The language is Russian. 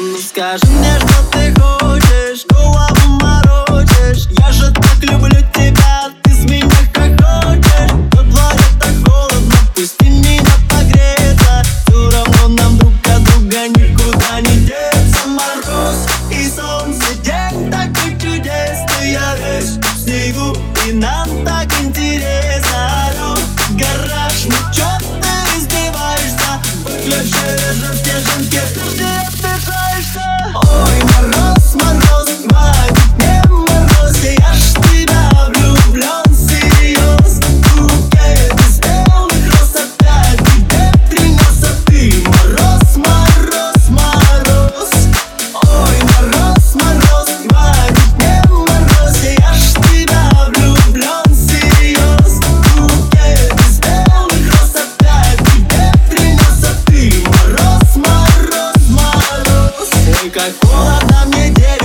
Скажи мне, что ты хочешь, голову морочишь. Я же так люблю тебя, ты с меня как хочешь. На дворе так холодно, пусть меня погреется Все равно нам друг от друга никуда не деться. Мороз и солнце, день такой чудесный. Я весь в снегу, и нам так интересно. Алло, гараж, ну чё ты издеваешься? Выключи режим, снежинки, Так холодно мне день.